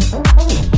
Oh, oh, oh.